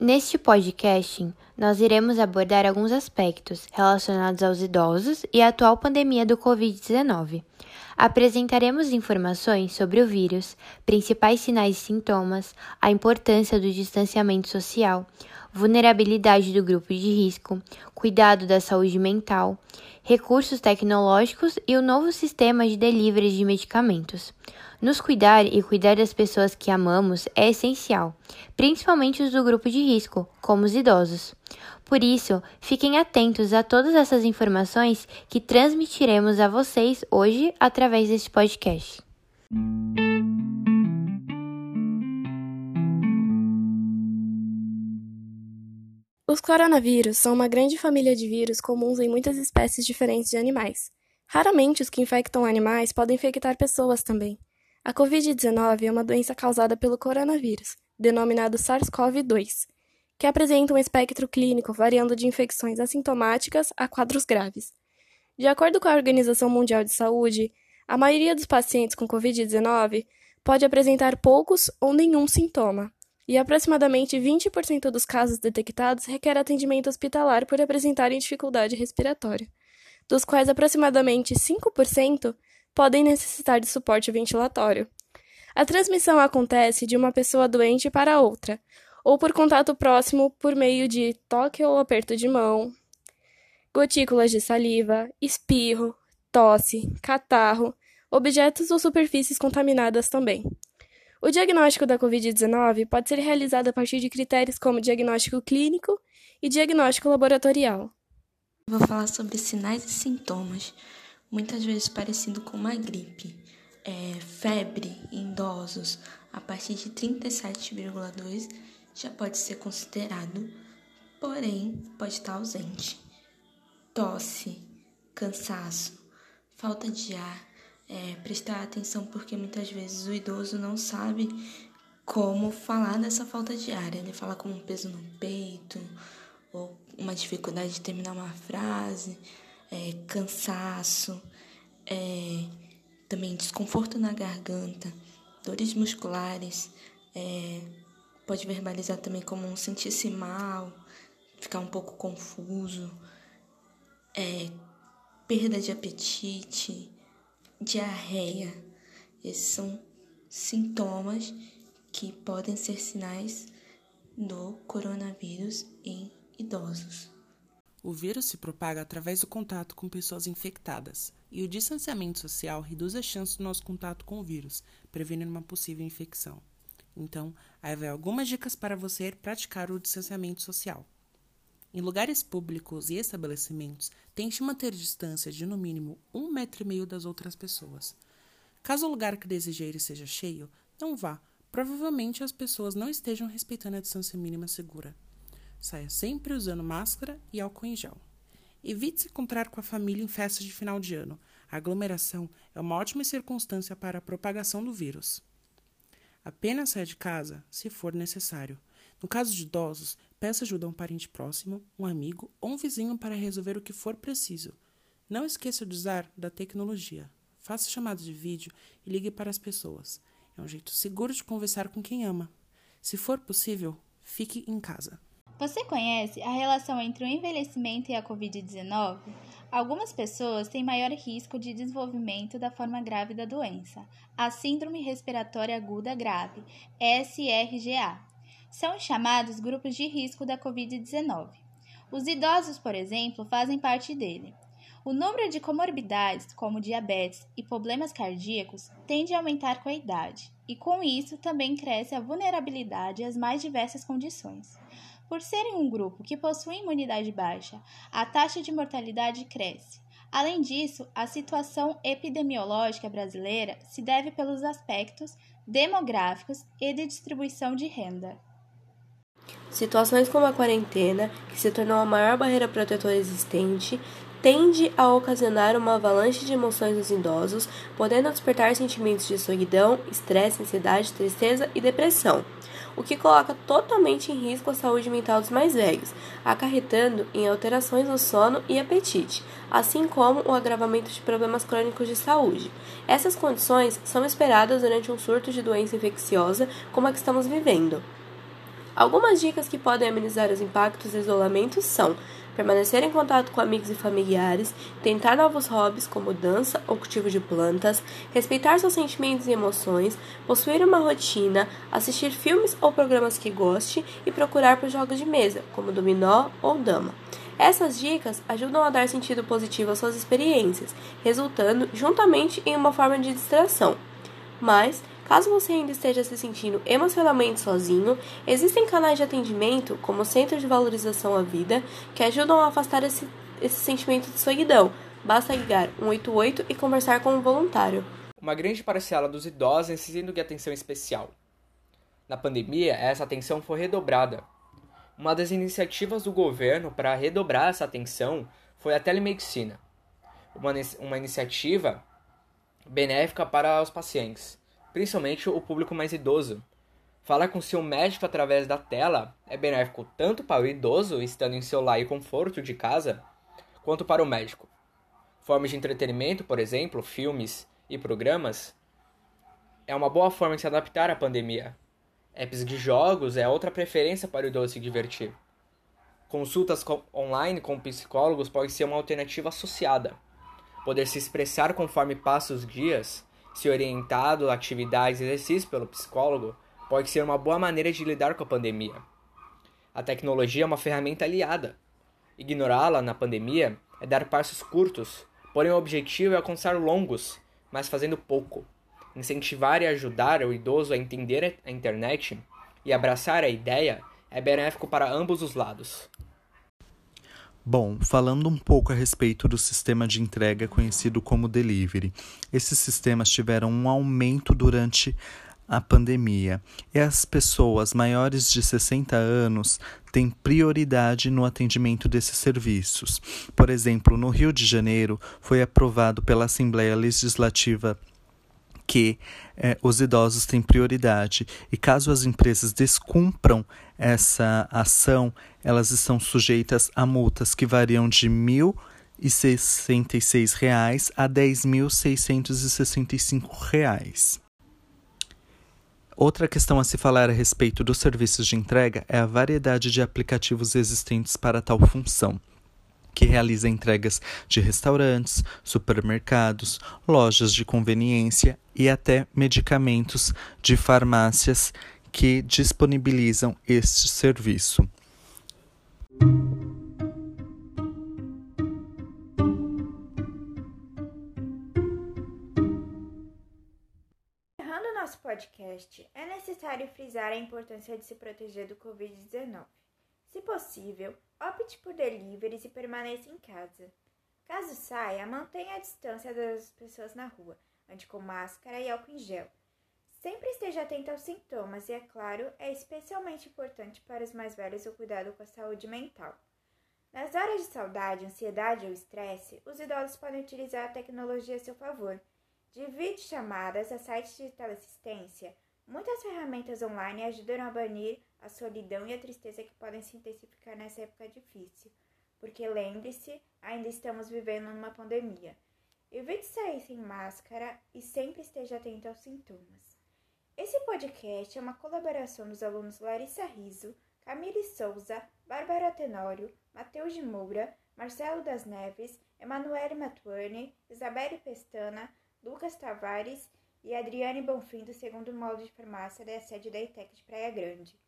Neste podcast, nós iremos abordar alguns aspectos relacionados aos idosos e à atual pandemia do Covid-19. Apresentaremos informações sobre o vírus, principais sinais e sintomas, a importância do distanciamento social, vulnerabilidade do grupo de risco, cuidado da saúde mental, recursos tecnológicos e o novo sistema de delivery de medicamentos. Nos cuidar e cuidar das pessoas que amamos é essencial, principalmente os do grupo de risco, como os idosos. Por isso, fiquem atentos a todas essas informações que transmitiremos a vocês hoje através deste podcast. Os coronavírus são uma grande família de vírus comuns em muitas espécies diferentes de animais. Raramente os que infectam animais podem infectar pessoas também. A Covid-19 é uma doença causada pelo coronavírus, denominado SARS-CoV-2, que apresenta um espectro clínico variando de infecções assintomáticas a quadros graves. De acordo com a Organização Mundial de Saúde, a maioria dos pacientes com Covid-19 pode apresentar poucos ou nenhum sintoma, e aproximadamente 20% dos casos detectados requer atendimento hospitalar por apresentarem dificuldade respiratória, dos quais aproximadamente 5% podem necessitar de suporte ventilatório. A transmissão acontece de uma pessoa doente para outra, ou por contato próximo por meio de toque ou aperto de mão, gotículas de saliva, espirro, tosse, catarro, objetos ou superfícies contaminadas também. O diagnóstico da Covid-19 pode ser realizado a partir de critérios como diagnóstico clínico e diagnóstico laboratorial. Vou falar sobre sinais e sintomas muitas vezes parecido com uma gripe. É, febre em idosos a partir de 37,2 já pode ser considerado, porém pode estar ausente. Tosse, cansaço, falta de ar, é, prestar atenção porque muitas vezes o idoso não sabe como falar dessa falta ar. Ele fala com um peso no peito ou uma dificuldade de terminar uma frase é, cansaço, é, também desconforto na garganta, dores musculares, é, pode verbalizar também como um sentir-se mal, ficar um pouco confuso, é, perda de apetite, diarreia. Esses são sintomas que podem ser sinais do coronavírus em idosos. O vírus se propaga através do contato com pessoas infectadas, e o distanciamento social reduz a chance do nosso contato com o vírus, prevenindo uma possível infecção. Então, aí vai algumas dicas para você praticar o distanciamento social. Em lugares públicos e estabelecimentos, tente manter distância de no mínimo um metro e meio das outras pessoas. Caso o lugar que deseja ir seja cheio, não vá. Provavelmente as pessoas não estejam respeitando a distância mínima segura. Saia sempre usando máscara e álcool em gel. Evite se encontrar com a família em festas de final de ano. A aglomeração é uma ótima circunstância para a propagação do vírus. Apenas saia de casa se for necessário. No caso de idosos, peça ajuda a um parente próximo, um amigo ou um vizinho para resolver o que for preciso. Não esqueça de usar da tecnologia. Faça chamadas de vídeo e ligue para as pessoas. É um jeito seguro de conversar com quem ama. Se for possível, fique em casa. Você conhece a relação entre o envelhecimento e a Covid-19? Algumas pessoas têm maior risco de desenvolvimento da forma grave da doença, a Síndrome Respiratória Aguda Grave, SRGA. São chamados grupos de risco da Covid-19. Os idosos, por exemplo, fazem parte dele. O número de comorbidades, como diabetes e problemas cardíacos, tende a aumentar com a idade, e com isso também cresce a vulnerabilidade às mais diversas condições. Por serem um grupo que possui imunidade baixa, a taxa de mortalidade cresce. Além disso, a situação epidemiológica brasileira se deve pelos aspectos demográficos e de distribuição de renda. Situações como a quarentena, que se tornou a maior barreira protetora existente, tende a ocasionar uma avalanche de emoções nos idosos, podendo despertar sentimentos de solidão, estresse, ansiedade, tristeza e depressão, o que coloca totalmente em risco a saúde mental dos mais velhos, acarretando em alterações no sono e apetite, assim como o agravamento de problemas crônicos de saúde. Essas condições são esperadas durante um surto de doença infecciosa como a que estamos vivendo. Algumas dicas que podem amenizar os impactos do isolamento são permanecer em contato com amigos e familiares, tentar novos hobbies como dança ou cultivo de plantas, respeitar seus sentimentos e emoções, possuir uma rotina, assistir filmes ou programas que goste e procurar por jogos de mesa, como dominó ou dama. Essas dicas ajudam a dar sentido positivo às suas experiências, resultando juntamente em uma forma de distração. Mas, caso você ainda esteja se sentindo emocionalmente sozinho, existem canais de atendimento, como o Centro de Valorização à Vida, que ajudam a afastar esse, esse sentimento de solidão. Basta ligar 188 e conversar com um voluntário. Uma grande parcela dos idosos necessitam de atenção especial. Na pandemia, essa atenção foi redobrada, uma das iniciativas do governo para redobrar essa atenção foi a telemedicina, uma, uma iniciativa benéfica para os pacientes, principalmente o público mais idoso. Falar com seu médico através da tela é benéfico tanto para o idoso estando em seu lar e conforto de casa, quanto para o médico. Formas de entretenimento, por exemplo, filmes e programas, é uma boa forma de se adaptar à pandemia, Apps de jogos é outra preferência para o idoso se divertir. Consultas online com psicólogos pode ser uma alternativa associada. Poder se expressar conforme passa os dias, se orientado a atividades e exercícios pelo psicólogo, pode ser uma boa maneira de lidar com a pandemia. A tecnologia é uma ferramenta aliada. Ignorá-la na pandemia é dar passos curtos, porém o objetivo é alcançar longos, mas fazendo pouco incentivar e ajudar o idoso a entender a internet e abraçar a ideia é benéfico para ambos os lados. Bom, falando um pouco a respeito do sistema de entrega conhecido como delivery, esses sistemas tiveram um aumento durante a pandemia e as pessoas maiores de 60 anos têm prioridade no atendimento desses serviços. Por exemplo, no Rio de Janeiro foi aprovado pela Assembleia Legislativa que eh, os idosos têm prioridade e caso as empresas descumpram essa ação, elas estão sujeitas a multas que variam de mil e sessenta reais a dez mil seiscentos e sessenta e cinco reais. Outra questão a se falar a respeito dos serviços de entrega é a variedade de aplicativos existentes para tal função que realiza entregas de restaurantes, supermercados, lojas de conveniência e até medicamentos de farmácias que disponibilizam este serviço. Encerrando nosso podcast, é necessário frisar a importância de se proteger do Covid-19. Se possível, opte por deliveries e permaneça em casa. Caso saia, mantenha a distância das pessoas na rua, ande com máscara e álcool em gel. Sempre esteja atento aos sintomas e, é claro, é especialmente importante para os mais velhos o cuidado com a saúde mental. Nas horas de saudade, ansiedade ou estresse, os idosos podem utilizar a tecnologia a seu favor. De videochamadas a sites de teleassistência, muitas ferramentas online ajudam a banir a solidão e a tristeza que podem se intensificar nessa época difícil. Porque lembre-se, ainda estamos vivendo numa pandemia. Evite sair sem máscara e sempre esteja atento aos sintomas. Esse podcast é uma colaboração dos alunos Larissa Riso, Camille Souza, Bárbara Tenório, Matheus de Moura, Marcelo das Neves, Emanuele Matuane, Isabelle Pestana, Lucas Tavares e Adriane Bonfim do segundo módulo de farmácia da sede da ITEC de Praia Grande.